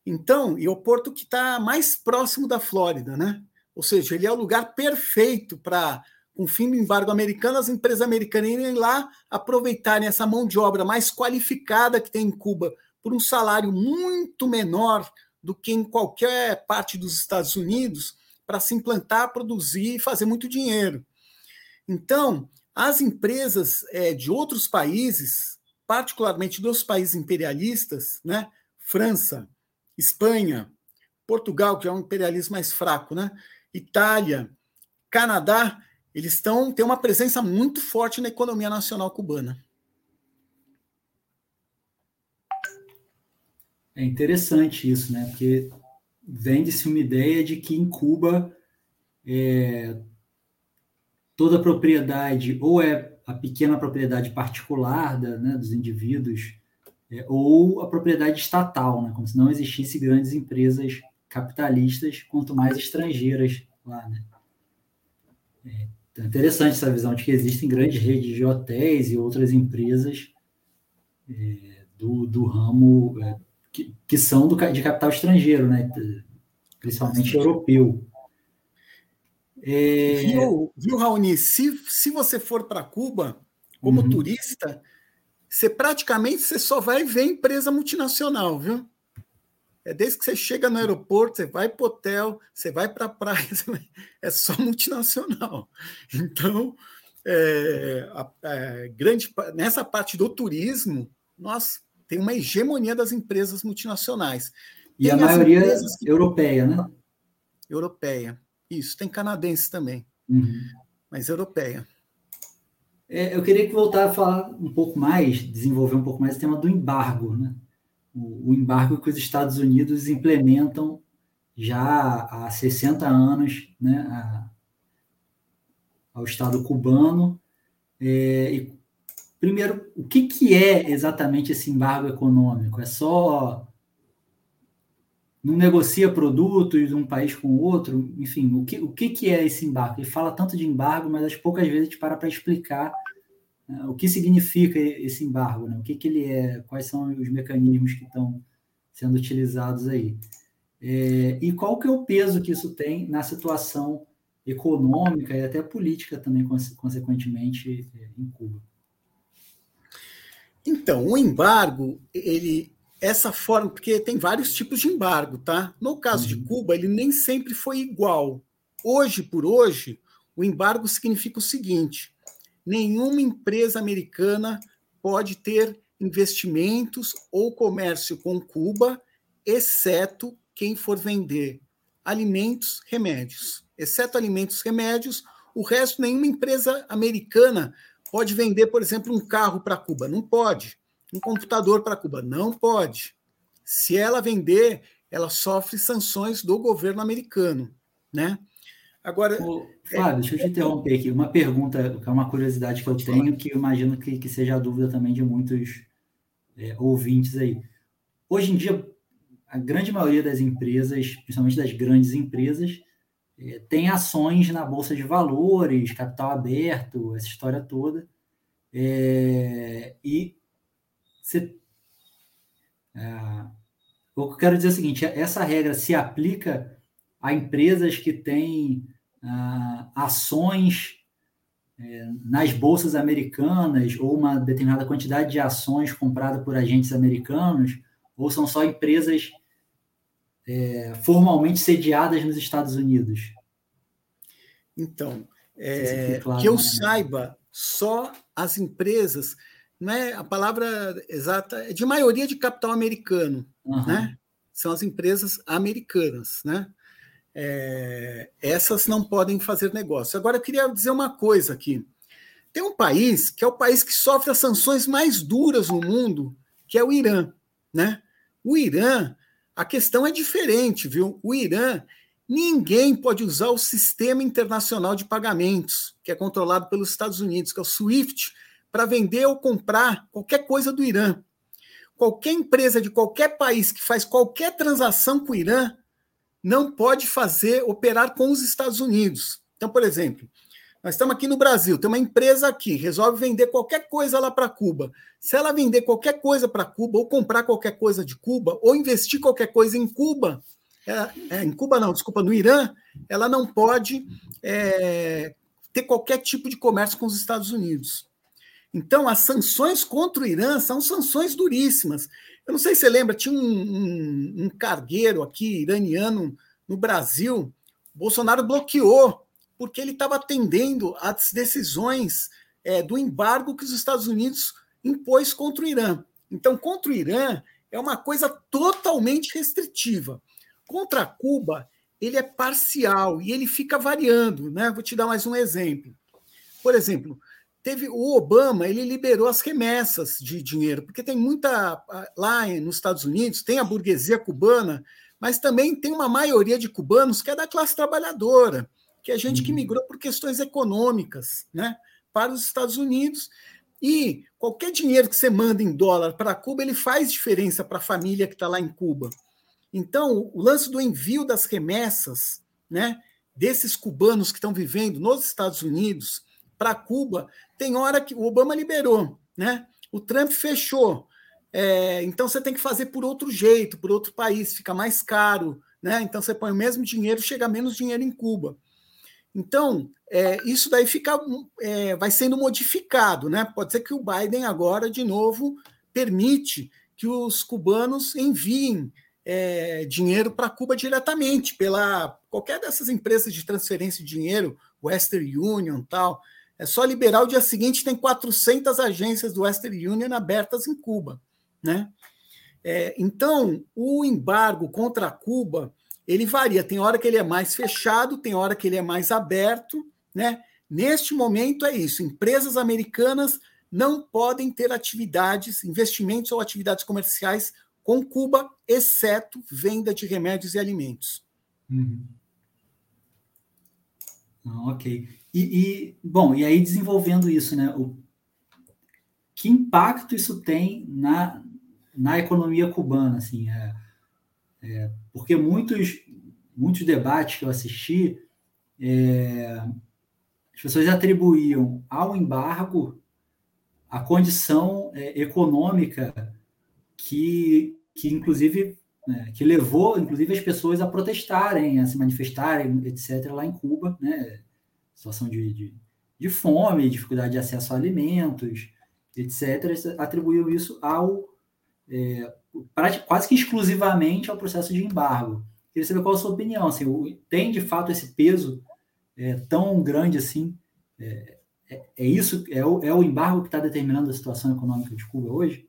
Então, e o porto que está mais próximo da Flórida, né? Ou seja, ele é o lugar perfeito para, com o fim do embargo americano, as empresas americanas irem lá aproveitarem essa mão de obra mais qualificada que tem em Cuba por um salário muito menor do que em qualquer parte dos Estados Unidos para se implantar, produzir e fazer muito dinheiro. Então, as empresas é, de outros países, particularmente dos países imperialistas, né? França, Espanha, Portugal, que é um imperialismo mais fraco, né? Itália, Canadá, eles estão têm uma presença muito forte na economia nacional cubana. É interessante isso, né? Porque vende-se uma ideia de que em Cuba é, toda propriedade ou é a pequena propriedade particular da, né, dos indivíduos, é, ou a propriedade estatal, né, como se não existisse grandes empresas capitalistas, quanto mais estrangeiras lá. Né? É, então é interessante essa visão de que existem grandes redes de hotéis e outras empresas é, do, do ramo é, que, que são do, de capital estrangeiro, né? principalmente europeu. É... Viu, viu, Raoni? Se, se você for para Cuba como uhum. turista, você praticamente você só vai ver empresa multinacional, viu? É desde que você chega no aeroporto, você vai para o hotel, você vai para a praia, <laughs> é só multinacional. Então, é, a, a grande, nessa parte do turismo, nós tem uma hegemonia das empresas multinacionais. E a maioria que... europeia, né? Europeia. Isso, tem canadense também, uhum. mas europeia. É, eu queria que voltar a falar um pouco mais, desenvolver um pouco mais o tema do embargo, né? O, embargo que os Estados Unidos implementam já há 60 anos, né, a, ao Estado cubano. É, e, primeiro, o que, que é exatamente esse embargo econômico? É só não negocia produtos de um país com o outro, enfim, o que, o que, que é esse embargo? Ele fala tanto de embargo, mas as poucas vezes a gente para para explicar o que significa esse embargo, né? o que, que ele é, quais são os mecanismos que estão sendo utilizados aí. É, e qual que é o peso que isso tem na situação econômica e até política também, consequentemente, é, em Cuba? Então, o embargo, ele essa forma, porque tem vários tipos de embargo, tá? No caso uhum. de Cuba, ele nem sempre foi igual. Hoje por hoje, o embargo significa o seguinte: nenhuma empresa americana pode ter investimentos ou comércio com Cuba, exceto quem for vender alimentos, remédios. Exceto alimentos, remédios, o resto, nenhuma empresa americana pode vender, por exemplo, um carro para Cuba. Não pode um computador para Cuba. Não pode. Se ela vender, ela sofre sanções do governo americano, né? Agora, Ô, Fábio, é... deixa eu te interromper aqui. Uma pergunta, que é uma curiosidade que eu tenho, que eu imagino que, que seja a dúvida também de muitos é, ouvintes aí. Hoje em dia, a grande maioria das empresas, principalmente das grandes empresas, é, tem ações na Bolsa de Valores, capital aberto, essa história toda. É, e você, é, o que eu quero dizer é o seguinte: essa regra se aplica a empresas que têm ah, ações é, nas bolsas americanas ou uma determinada quantidade de ações comprada por agentes americanos, ou são só empresas é, formalmente sediadas nos Estados Unidos? Então, é, claro, que eu né? saiba, só as empresas, não é a palavra exata, é de maioria de capital americano, uhum. né? São as empresas americanas, né? É, essas não podem fazer negócio. Agora, eu queria dizer uma coisa aqui. Tem um país que é o país que sofre as sanções mais duras no mundo, que é o Irã, né? O Irã, a questão é diferente, viu? O Irã, ninguém pode usar o sistema internacional de pagamentos, que é controlado pelos Estados Unidos, que é o SWIFT, para vender ou comprar qualquer coisa do Irã. Qualquer empresa de qualquer país que faz qualquer transação com o Irã não pode fazer, operar com os Estados Unidos. Então, por exemplo, nós estamos aqui no Brasil, tem uma empresa aqui, resolve vender qualquer coisa lá para Cuba. Se ela vender qualquer coisa para Cuba, ou comprar qualquer coisa de Cuba, ou investir qualquer coisa em Cuba, é, é, em Cuba não, desculpa, no Irã, ela não pode é, ter qualquer tipo de comércio com os Estados Unidos. Então, as sanções contra o Irã são sanções duríssimas. Eu não sei se você lembra, tinha um, um, um cargueiro aqui, iraniano, no Brasil. Bolsonaro bloqueou, porque ele estava atendendo às decisões é, do embargo que os Estados Unidos impôs contra o Irã. Então, contra o Irã é uma coisa totalmente restritiva. Contra Cuba, ele é parcial e ele fica variando. Né? Vou te dar mais um exemplo. Por exemplo, teve o Obama, ele liberou as remessas de dinheiro, porque tem muita lá nos Estados Unidos, tem a burguesia cubana, mas também tem uma maioria de cubanos que é da classe trabalhadora, que é gente que uhum. migrou por questões econômicas, né, para os Estados Unidos. E qualquer dinheiro que você manda em dólar para Cuba, ele faz diferença para a família que está lá em Cuba. Então, o lance do envio das remessas, né, desses cubanos que estão vivendo nos Estados Unidos para Cuba, tem hora que o Obama liberou, né? O Trump fechou. É, então você tem que fazer por outro jeito, por outro país, fica mais caro, né? Então você põe o mesmo dinheiro, chega menos dinheiro em Cuba. Então é, isso daí fica, é, vai sendo modificado, né? Pode ser que o Biden agora de novo permite que os cubanos enviem é, dinheiro para Cuba diretamente pela qualquer dessas empresas de transferência de dinheiro, Western Union, tal. É só liberar o dia seguinte, tem 400 agências do Western Union abertas em Cuba. Né? É, então, o embargo contra Cuba, ele varia. Tem hora que ele é mais fechado, tem hora que ele é mais aberto. Né? Neste momento é isso. Empresas americanas não podem ter atividades, investimentos ou atividades comerciais com Cuba, exceto venda de remédios e alimentos. Uhum. Ah, ok. E, e, bom, e aí desenvolvendo isso, né? O, que impacto isso tem na, na economia cubana, assim? É, é, porque muitos, muitos debates que eu assisti, é, as pessoas atribuíam ao embargo a condição é, econômica que, que inclusive, né, que levou, inclusive, as pessoas a protestarem, a se manifestarem, etc., lá em Cuba, né? situação de, de, de fome, dificuldade de acesso a alimentos, etc., atribuiu isso ao é, quase que exclusivamente ao processo de embargo. Queria saber qual a sua opinião. Assim, tem de fato esse peso é, tão grande assim? É, é, é isso? É o, é o embargo que está determinando a situação econômica de Cuba hoje?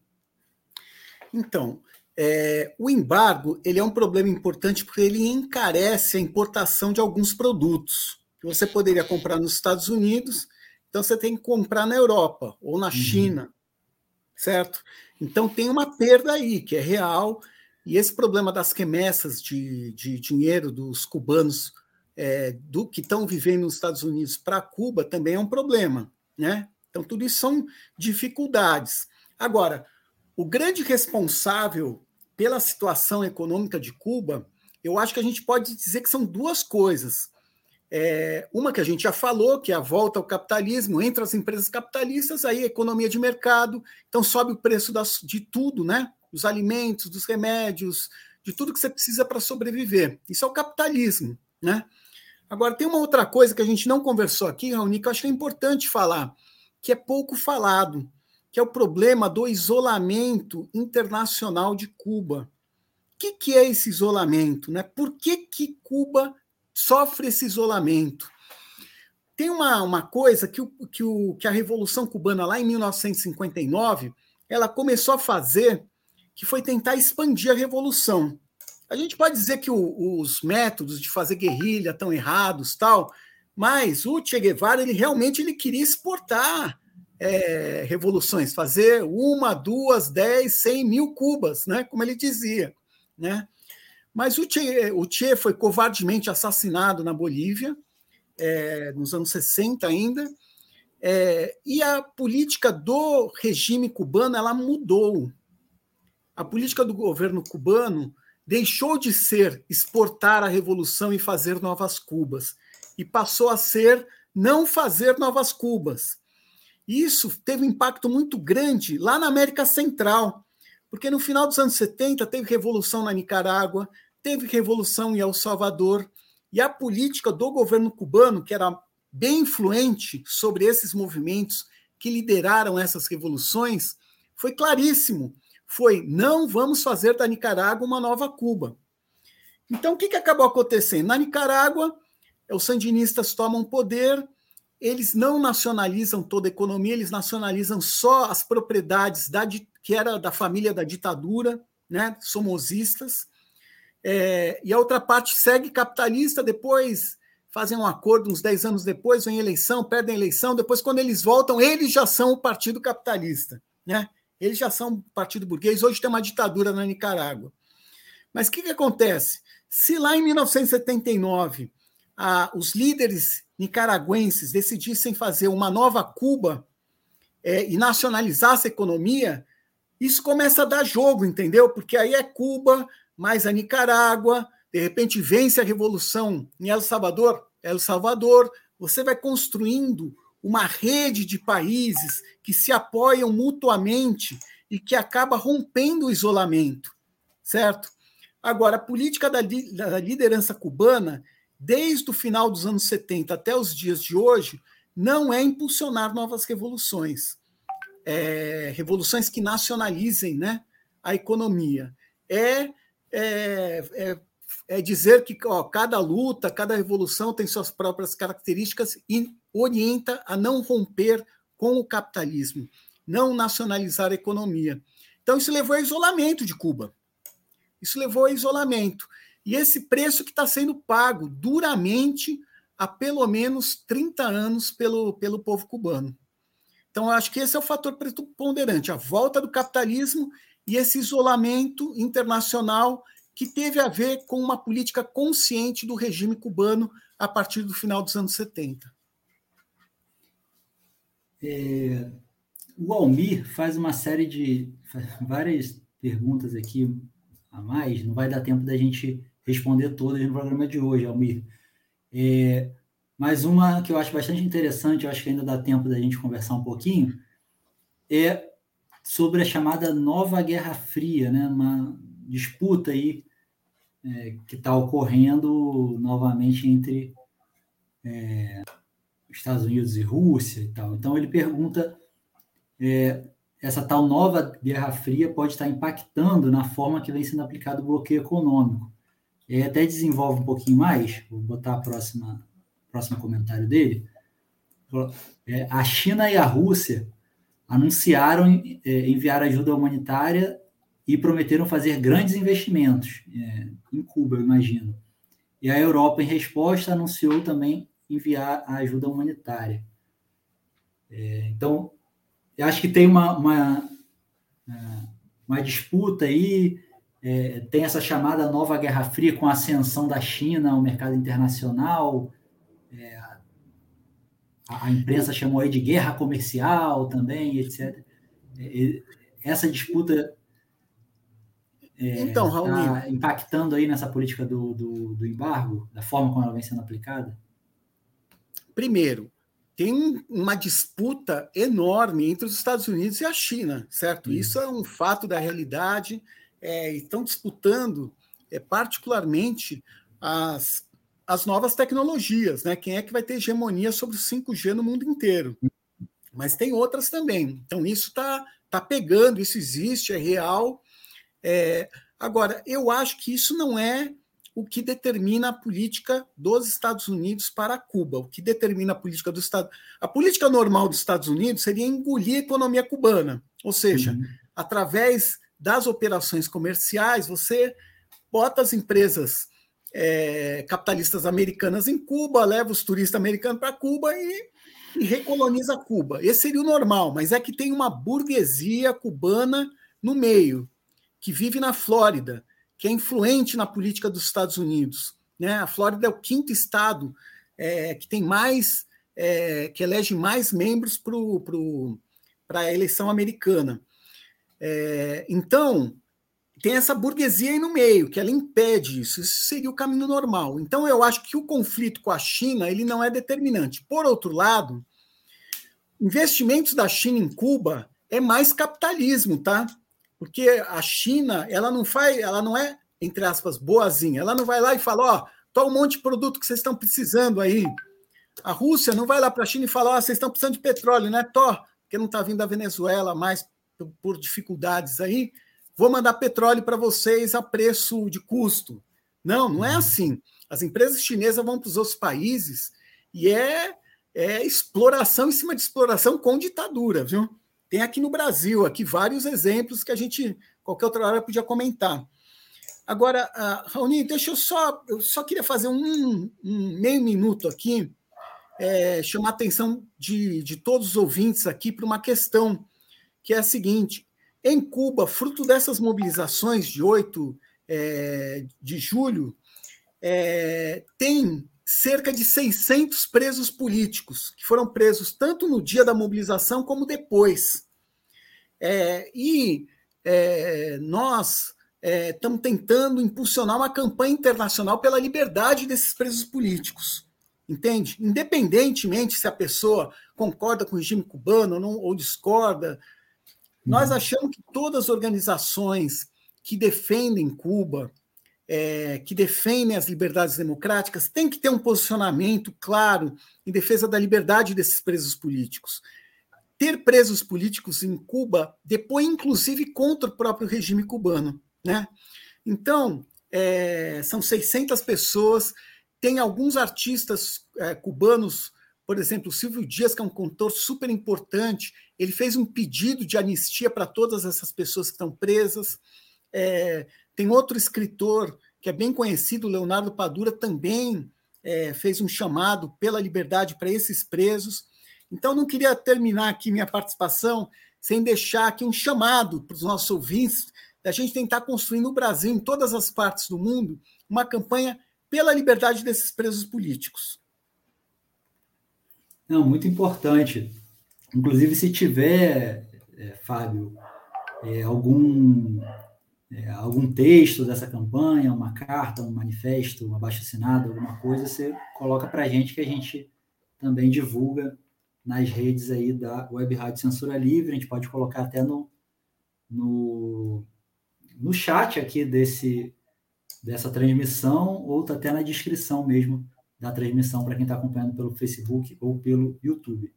Então, é, o embargo ele é um problema importante porque ele encarece a importação de alguns produtos que você poderia comprar nos Estados Unidos, então você tem que comprar na Europa ou na uhum. China, certo? Então tem uma perda aí, que é real, e esse problema das remessas de, de dinheiro dos cubanos é, do que estão vivendo nos Estados Unidos para Cuba também é um problema, né? Então tudo isso são dificuldades. Agora, o grande responsável pela situação econômica de Cuba, eu acho que a gente pode dizer que são duas coisas. É, uma que a gente já falou, que é a volta ao capitalismo, entre as empresas capitalistas, aí economia de mercado, então sobe o preço das, de tudo, né? Dos alimentos, dos remédios, de tudo que você precisa para sobreviver. Isso é o capitalismo, né? Agora, tem uma outra coisa que a gente não conversou aqui, Raoni, que eu acho que é importante falar, que é pouco falado, que é o problema do isolamento internacional de Cuba. O que, que é esse isolamento? Né? Por que, que Cuba sofre esse isolamento? Tem uma, uma coisa que, o, que, o, que a Revolução Cubana, lá em 1959, ela começou a fazer, que foi tentar expandir a revolução. A gente pode dizer que o, os métodos de fazer guerrilha estão errados, tal, mas o Che Guevara ele realmente ele queria exportar é, revoluções, fazer uma, duas, dez, cem mil cubas, né? Como ele dizia, né? Mas o Che, o che foi covardemente assassinado na Bolívia, é, nos anos 60 ainda, é, e a política do regime cubano ela mudou. A política do governo cubano deixou de ser exportar a revolução e fazer novas Cubas, e passou a ser não fazer novas Cubas. Isso teve um impacto muito grande lá na América Central, porque no final dos anos 70 teve revolução na Nicarágua, teve revolução em El Salvador, e a política do governo cubano, que era bem influente sobre esses movimentos que lideraram essas revoluções, foi claríssimo foi: não vamos fazer da Nicarágua uma nova Cuba. Então, o que, que acabou acontecendo? Na Nicarágua, os sandinistas tomam poder, eles não nacionalizam toda a economia, eles nacionalizam só as propriedades da, que era da família da ditadura, né, somosistas, é, e a outra parte segue capitalista, depois fazem um acordo uns 10 anos depois, vem eleição, perdem a eleição, depois, quando eles voltam, eles já são o partido capitalista. Né? Eles já são partido burguês, hoje tem uma ditadura na Nicarágua. Mas o que, que acontece? Se lá em 1979 ah, os líderes nicaragüenses decidissem fazer uma nova Cuba é, e nacionalizasse a economia, isso começa a dar jogo, entendeu? Porque aí é Cuba mais a Nicarágua, de repente vence a revolução em El Salvador, El Salvador, você vai construindo uma rede de países que se apoiam mutuamente e que acaba rompendo o isolamento, certo? Agora, a política da, da liderança cubana, desde o final dos anos 70 até os dias de hoje, não é impulsionar novas revoluções, é, revoluções que nacionalizem né, a economia. É, é, é, é dizer que ó, cada luta, cada revolução tem suas próprias características e orienta a não romper com o capitalismo, não nacionalizar a economia. Então, isso levou ao isolamento de Cuba. Isso levou ao isolamento. E esse preço que está sendo pago duramente há pelo menos 30 anos pelo, pelo povo cubano. Então, acho que esse é o fator preponderante, a volta do capitalismo e esse isolamento internacional que teve a ver com uma política consciente do regime cubano a partir do final dos anos 70. É, o Almir faz uma série de várias perguntas aqui a mais, não vai dar tempo da gente responder todas no programa de hoje, Almir. É, mas uma que eu acho bastante interessante, eu acho que ainda dá tempo da gente conversar um pouquinho, é sobre a chamada Nova Guerra Fria, né? uma disputa aí é, que está ocorrendo novamente entre é, Estados Unidos e Rússia e tal. Então ele pergunta é, essa tal nova Guerra Fria pode estar impactando na forma que vem sendo aplicado o bloqueio econômico. E até desenvolve um pouquinho mais, vou botar a próxima próximo comentário dele. É, a China e a Rússia anunciaram é, enviar ajuda humanitária e prometeram fazer grandes investimentos é, em Cuba, eu imagino. E a Europa, em resposta, anunciou também enviar a ajuda humanitária. É, então, eu acho que tem uma, uma, é, uma disputa aí, é, tem essa chamada nova Guerra Fria com a ascensão da China ao mercado internacional. É, a, a, imprensa chamou aí de guerra comercial também, etc. É, essa disputa é, então, Raul, tá impactando aí nessa política do, do, do, embargo, da forma como ela vem sendo aplicada? Primeiro, tem uma disputa enorme entre os Estados Unidos e a China, certo? Isso, Isso é um fato da realidade. É, estão disputando é particularmente as, as novas tecnologias, né? Quem é que vai ter hegemonia sobre o 5G no mundo inteiro? Mas tem outras também. Então, isso está tá pegando, isso existe, é real. É, agora, eu acho que isso não é o que determina a política dos Estados Unidos para Cuba. O que determina a política do Estado. A política normal dos Estados Unidos seria engolir a economia cubana. Ou seja, uhum. através das operações comerciais, você bota as empresas é, capitalistas americanas em Cuba, leva os turistas americanos para Cuba e, e recoloniza Cuba. Esse seria o normal, mas é que tem uma burguesia cubana no meio, que vive na Flórida, que é influente na política dos Estados Unidos. Né? A Flórida é o quinto estado é, que tem mais, é, que elege mais membros para a eleição americana. É, então, tem essa burguesia aí no meio, que ela impede isso. Isso seria o caminho normal. Então, eu acho que o conflito com a China ele não é determinante. Por outro lado, investimentos da China em Cuba é mais capitalismo, tá? Porque a China, ela não faz, ela não é, entre aspas, boazinha. Ela não vai lá e fala, ó, oh, um monte de produto que vocês estão precisando aí. A Rússia não vai lá para a China e fala, ó, vocês estão precisando de petróleo, né? Tô, porque não está vindo da Venezuela mais por dificuldades aí, vou mandar petróleo para vocês a preço de custo. Não, não é uhum. assim. As empresas chinesas vão para os outros países e é, é exploração em cima de exploração com ditadura, viu? Tem aqui no Brasil, aqui vários exemplos que a gente, qualquer outra hora, podia comentar. Agora, uh, Raoni, deixa eu só, eu só queria fazer um, um meio minuto aqui, é, chamar a atenção de, de todos os ouvintes aqui para uma questão que é a seguinte: em Cuba, fruto dessas mobilizações de 8 é, de julho, é, tem cerca de 600 presos políticos, que foram presos tanto no dia da mobilização como depois. É, e é, nós estamos é, tentando impulsionar uma campanha internacional pela liberdade desses presos políticos. Entende? Independentemente se a pessoa concorda com o regime cubano ou, não, ou discorda, nós uhum. achamos que todas as organizações que defendem Cuba, é, que defendem as liberdades democráticas, têm que ter um posicionamento claro em defesa da liberdade desses presos políticos. Ter presos políticos em Cuba depõe, inclusive, contra o próprio regime cubano. Né? Então, é, são 600 pessoas, tem alguns artistas é, cubanos por exemplo, o Silvio Dias, que é um cantor super importante, ele fez um pedido de anistia para todas essas pessoas que estão presas. É, tem outro escritor que é bem conhecido, Leonardo Padura, também é, fez um chamado pela liberdade para esses presos. Então, não queria terminar aqui minha participação sem deixar aqui um chamado para os nossos ouvintes da gente tentar construir no Brasil, em todas as partes do mundo, uma campanha pela liberdade desses presos políticos. Não, muito importante. Inclusive, se tiver, é, Fábio, é, algum, é, algum texto dessa campanha, uma carta, um manifesto, uma baixa assinada, alguma coisa, você coloca para a gente que a gente também divulga nas redes aí da Web Rádio Censura Livre. A gente pode colocar até no, no, no chat aqui desse, dessa transmissão, ou tá até na descrição mesmo da transmissão para quem está acompanhando pelo Facebook ou pelo YouTube.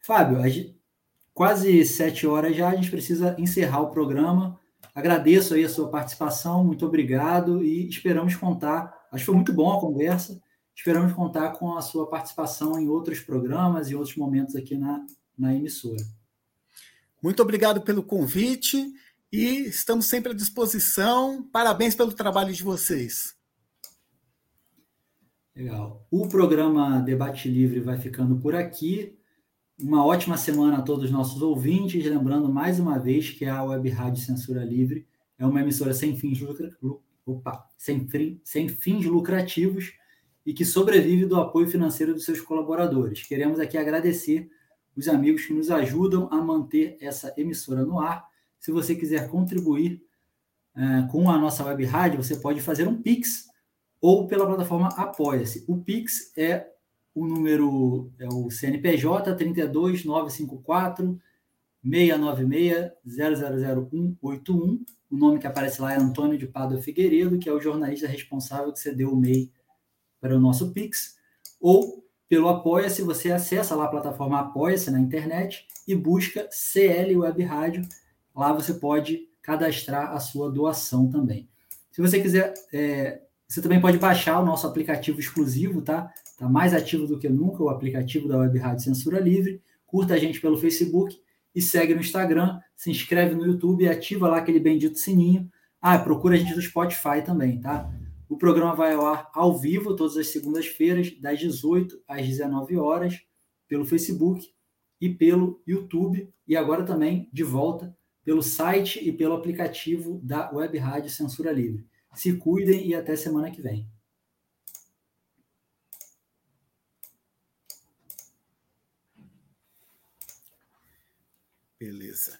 Fábio, quase sete horas já, a gente precisa encerrar o programa. Agradeço aí a sua participação, muito obrigado e esperamos contar. Acho que foi muito bom a conversa. Esperamos contar com a sua participação em outros programas e outros momentos aqui na, na emissora. Muito obrigado pelo convite e estamos sempre à disposição. Parabéns pelo trabalho de vocês. Legal. O programa Debate Livre vai ficando por aqui. Uma ótima semana a todos os nossos ouvintes. Lembrando mais uma vez que a Web Rádio Censura Livre é uma emissora sem fins, lucra... Opa, sem, sem fins lucrativos e que sobrevive do apoio financeiro dos seus colaboradores. Queremos aqui agradecer os amigos que nos ajudam a manter essa emissora no ar. Se você quiser contribuir uh, com a nossa web rádio, você pode fazer um Pix ou pela plataforma Apoia-se. O Pix é o número, é o CNPJ 32954 696 000181 O nome que aparece lá é Antônio de Pádua Figueiredo, que é o jornalista responsável que cedeu o MEI para o nosso Pix. Ou pelo Apoia-se, você acessa lá a plataforma Apoia-se na internet e busca CL Web Rádio. Lá você pode cadastrar a sua doação também. Se você quiser, é, você também pode baixar o nosso aplicativo exclusivo, tá? Está mais ativo do que nunca o aplicativo da Web Rádio Censura Livre. Curta a gente pelo Facebook e segue no Instagram, se inscreve no YouTube e ativa lá aquele bendito sininho. Ah, procura a gente no Spotify também, tá? O programa vai ao ar ao vivo todas as segundas-feiras, das 18 às 19 horas, pelo Facebook e pelo YouTube. E agora também de volta pelo site e pelo aplicativo da Web Rádio Censura Livre. Se cuidem e até semana que vem. Beleza.